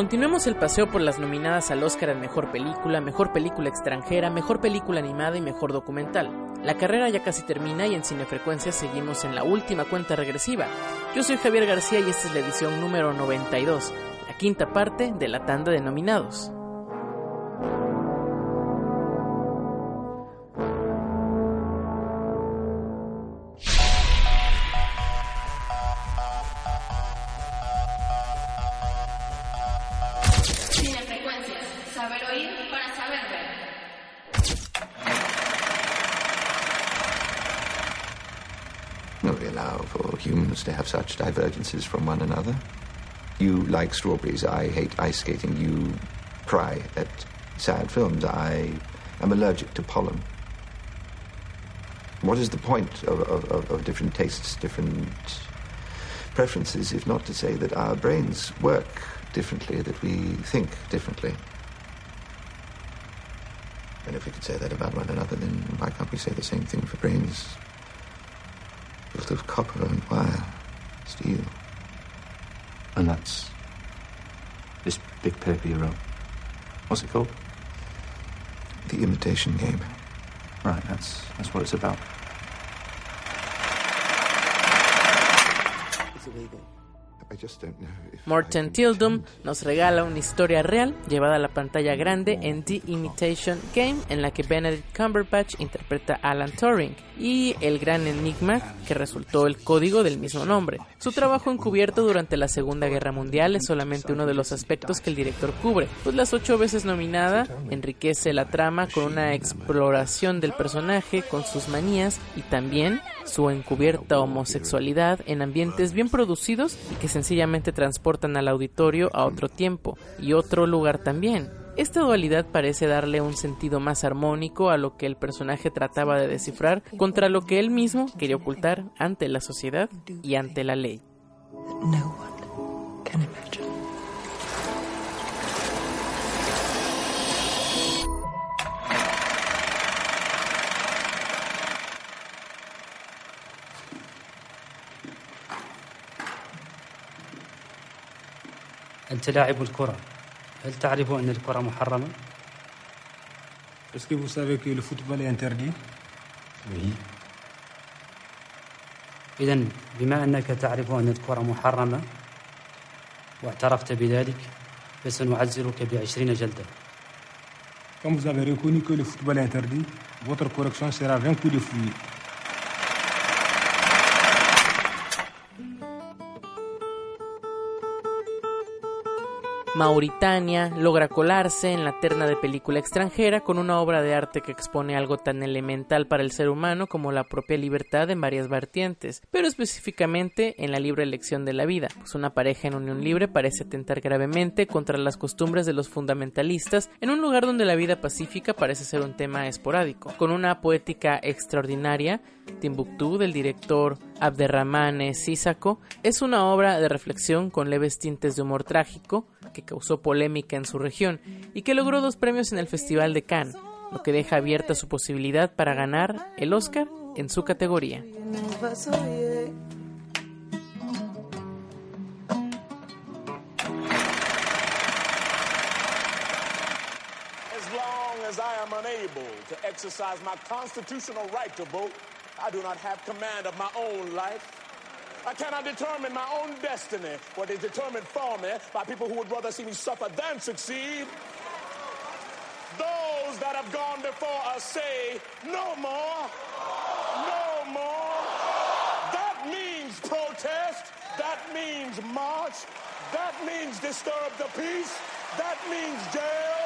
Continuemos el paseo por las nominadas al Oscar en Mejor Película, Mejor Película Extranjera, Mejor Película Animada y Mejor Documental. La carrera ya casi termina y en Cinefrecuencia seguimos en la última cuenta regresiva. Yo soy Javier García y esta es la edición número 92, la quinta parte de la tanda de nominados. Saber oír para saber ver. We allow for humans to have such divergences from one another. You like strawberries, I hate ice skating. You cry at sad films, I am allergic to pollen. What is the point of, of, of different tastes, different preferences, if not to say that our brains work differently, that we think differently? And if we could say that about one another, then why can't we say the same thing for brains built of copper and wire, steel? And that's this big paper you wrote. What's it called? The imitation game. Right, that's that's what it's about. I just Morten Tildum nos regala una historia real llevada a la pantalla grande en The Imitation Game, en la que Benedict Cumberbatch interpreta a Alan Turing y el gran enigma que resultó el código del mismo nombre. Su trabajo encubierto durante la Segunda Guerra Mundial es solamente uno de los aspectos que el director cubre, pues las ocho veces nominada enriquece la trama con una exploración del personaje, con sus manías y también su encubierta homosexualidad en ambientes bien producidos y que sencillamente transportan al auditorio a otro tiempo y otro lugar también. Esta dualidad parece darle un sentido más armónico a lo que el personaje trataba de descifrar contra lo que él mismo quería ocultar ante la sociedad y ante la ley. no one can imagine. أنت لاعب الكرة هل تعرف أن الكرة محرمة؟ Est-ce que vous savez que le football est interdit Oui إذا بما أنك تعرف أن الكرة محرمة واعترفت بذلك فسنعزلك بعشرين جلدة Comme vous avez reconnu que le football est interdit, votre correction sera 20 coups de fouille. Mauritania logra colarse en la terna de película extranjera con una obra de arte que expone algo tan elemental para el ser humano como la propia libertad en varias vertientes, pero específicamente en la libre elección de la vida, pues una pareja en unión libre parece atentar gravemente contra las costumbres de los fundamentalistas en un lugar donde la vida pacífica parece ser un tema esporádico, con una poética extraordinaria. Timbuktu del director Abderrahmane Sissako es una obra de reflexión con leves tintes de humor trágico que causó polémica en su región y que logró dos premios en el Festival de Cannes, lo que deja abierta su posibilidad para ganar el Oscar en su categoría. I do not have command of my own life. I cannot determine my own destiny. What is determined for me by people who would rather see me suffer than succeed. Those that have gone before us say, no more, no more. That means protest. That means march. That means disturb the peace. That means jail.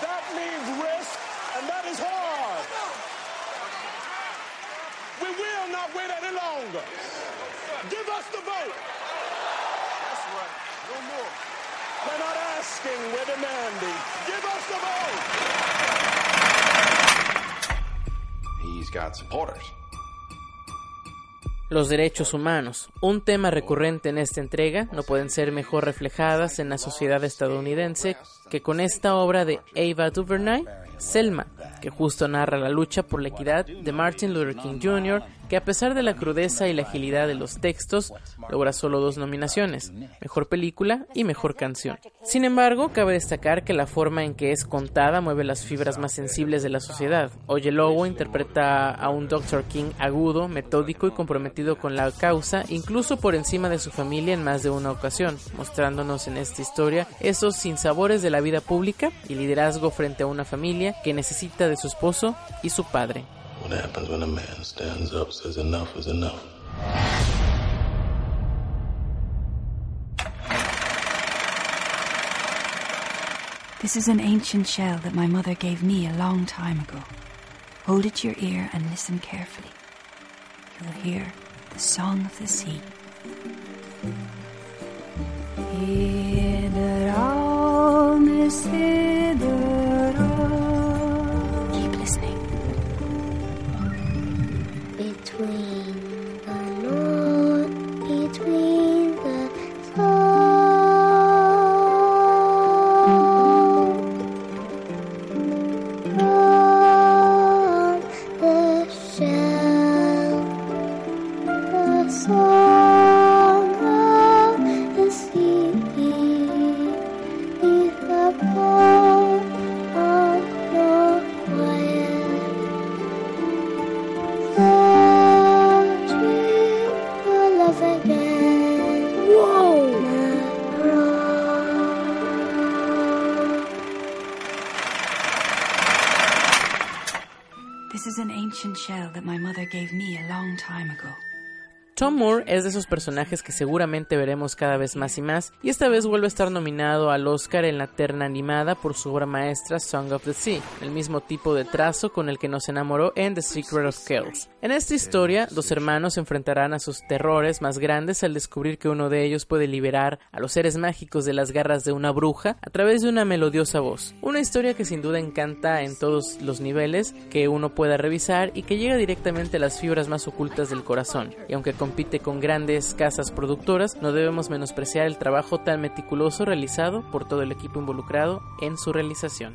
That means risk. And that is hard. We will not wait any longer. Give us the vote. That's right. No more. We're not asking, we're demanding. Give us the vote. He's got supporters. Los derechos humanos, un tema recurrente en esta entrega, no pueden ser mejor reflejadas en la sociedad estadounidense que con esta obra de Ava DuVernay, Selma, que justo narra la lucha por la equidad de Martin Luther King Jr., que a pesar de la crudeza y la agilidad de los textos, logra solo dos nominaciones, Mejor Película y Mejor Canción. Sin embargo, cabe destacar que la forma en que es contada mueve las fibras más sensibles de la sociedad. Oyelowo interpreta a un Dr. King agudo, metódico y comprometido con la causa, incluso por encima de su familia en más de una ocasión, mostrándonos en esta historia esos sinsabores de la vida pública y liderazgo frente a una familia que necesita de su esposo y su padre. What happens when a man stands up, says enough is enough? This is an ancient shell that my mother gave me a long time ago. Hold it to your ear and listen carefully. You'll hear the song of the sea. Hear Keep gave me a long time ago. Tom Moore es de esos personajes que seguramente veremos cada vez más y más, y esta vez vuelve a estar nominado al Oscar en la terna animada por su obra maestra Song of the Sea, el mismo tipo de trazo con el que nos enamoró en The Secret of Kells. En esta historia, dos hermanos se enfrentarán a sus terrores más grandes al descubrir que uno de ellos puede liberar a los seres mágicos de las garras de una bruja a través de una melodiosa voz. Una historia que sin duda encanta en todos los niveles, que uno pueda revisar y que llega directamente a las fibras más ocultas del corazón. Y aunque compite con grandes casas productoras, no debemos menospreciar el trabajo tan meticuloso realizado por todo el equipo involucrado en su realización.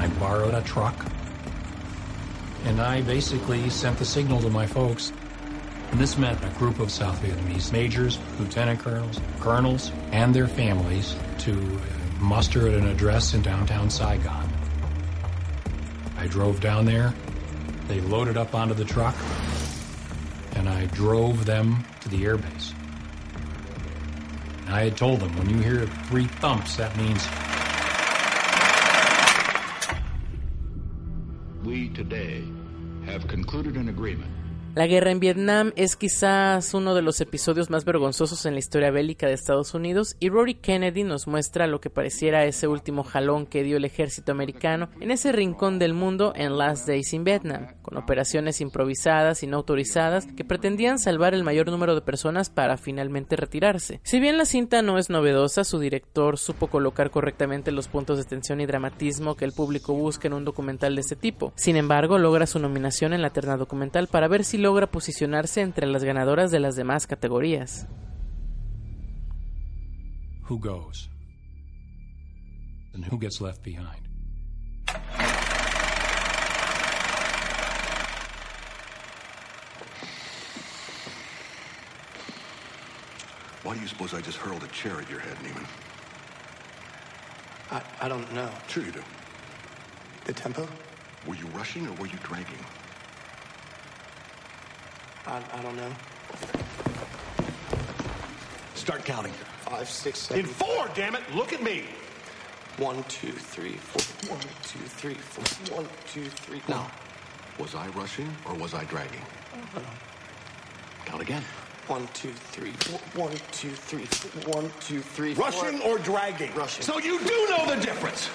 I borrowed a truck, and I basically sent the signal to my folks. This meant a group of South Vietnamese majors, lieutenant colonels, colonels, and their families to uh, muster at an address in downtown Saigon. I drove down there. They loaded up onto the truck, and I drove them to the airbase. I had told them, when you hear three thumps, that means We today have concluded an agreement La guerra en Vietnam es quizás uno de los episodios más vergonzosos en la historia bélica de Estados Unidos y Rory Kennedy nos muestra lo que pareciera ese último jalón que dio el ejército americano en ese rincón del mundo en Last Days in Vietnam, con operaciones improvisadas y no autorizadas que pretendían salvar el mayor número de personas para finalmente retirarse. Si bien la cinta no es novedosa, su director supo colocar correctamente los puntos de tensión y dramatismo que el público busca en un documental de este tipo. Sin embargo, logra su nominación en la terna documental para ver si logra posicionarse entre las ganadoras de las demás categorías. who goes and who gets left behind. Why do you suppose I just hurled a chair at your head, Neiman? I, I don't know. Sure you do. The tempo? Were you rushing or were you dragging? I, I don't know. Start counting. Five, six, seven. In four, damn it! Look at me! One, two, three, four. One, two, three, four. One, two, three. No. Was I rushing or was I dragging? Uh-huh. Count again. One, two, three, four. One, two, three, four. One, two, three, four. Rushing or dragging? Rushing. So you do know the difference.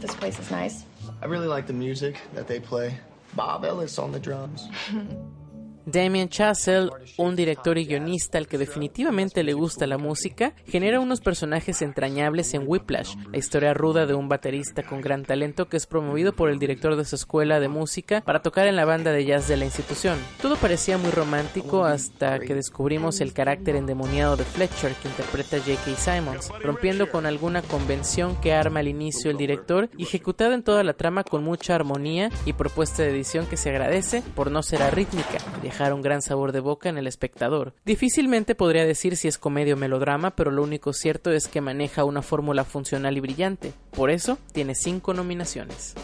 This place is nice. I really like the music that they play. Bob Ellis on the drums. Damien Chazelle, un director y guionista al que definitivamente le gusta la música, genera unos personajes entrañables en Whiplash, la historia ruda de un baterista con gran talento que es promovido por el director de su escuela de música para tocar en la banda de jazz de la institución. Todo parecía muy romántico hasta que descubrimos el carácter endemoniado de Fletcher que interpreta J.K. Simons, rompiendo con alguna convención que arma al inicio el director y ejecutada en toda la trama con mucha armonía y propuesta de edición que se agradece por no ser arrítmica dejar un gran sabor de boca en el espectador. Difícilmente podría decir si es comedia o melodrama, pero lo único cierto es que maneja una fórmula funcional y brillante. Por eso tiene cinco nominaciones.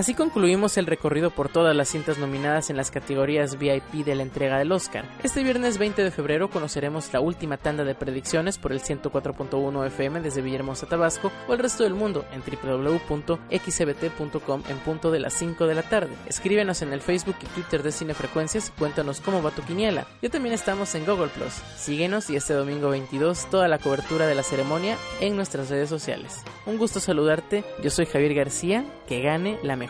Así concluimos el recorrido por todas las cintas nominadas en las categorías VIP de la entrega del Oscar. Este viernes 20 de febrero conoceremos la última tanda de predicciones por el 104.1 FM desde Villahermosa, Tabasco o el resto del mundo en www.xbt.com en punto de las 5 de la tarde. Escríbenos en el Facebook y Twitter de Cinefrecuencias y cuéntanos cómo va tu quiniela. Yo también estamos en Google Plus. Síguenos y este domingo 22 toda la cobertura de la ceremonia en nuestras redes sociales. Un gusto saludarte, yo soy Javier García, que gane la mejor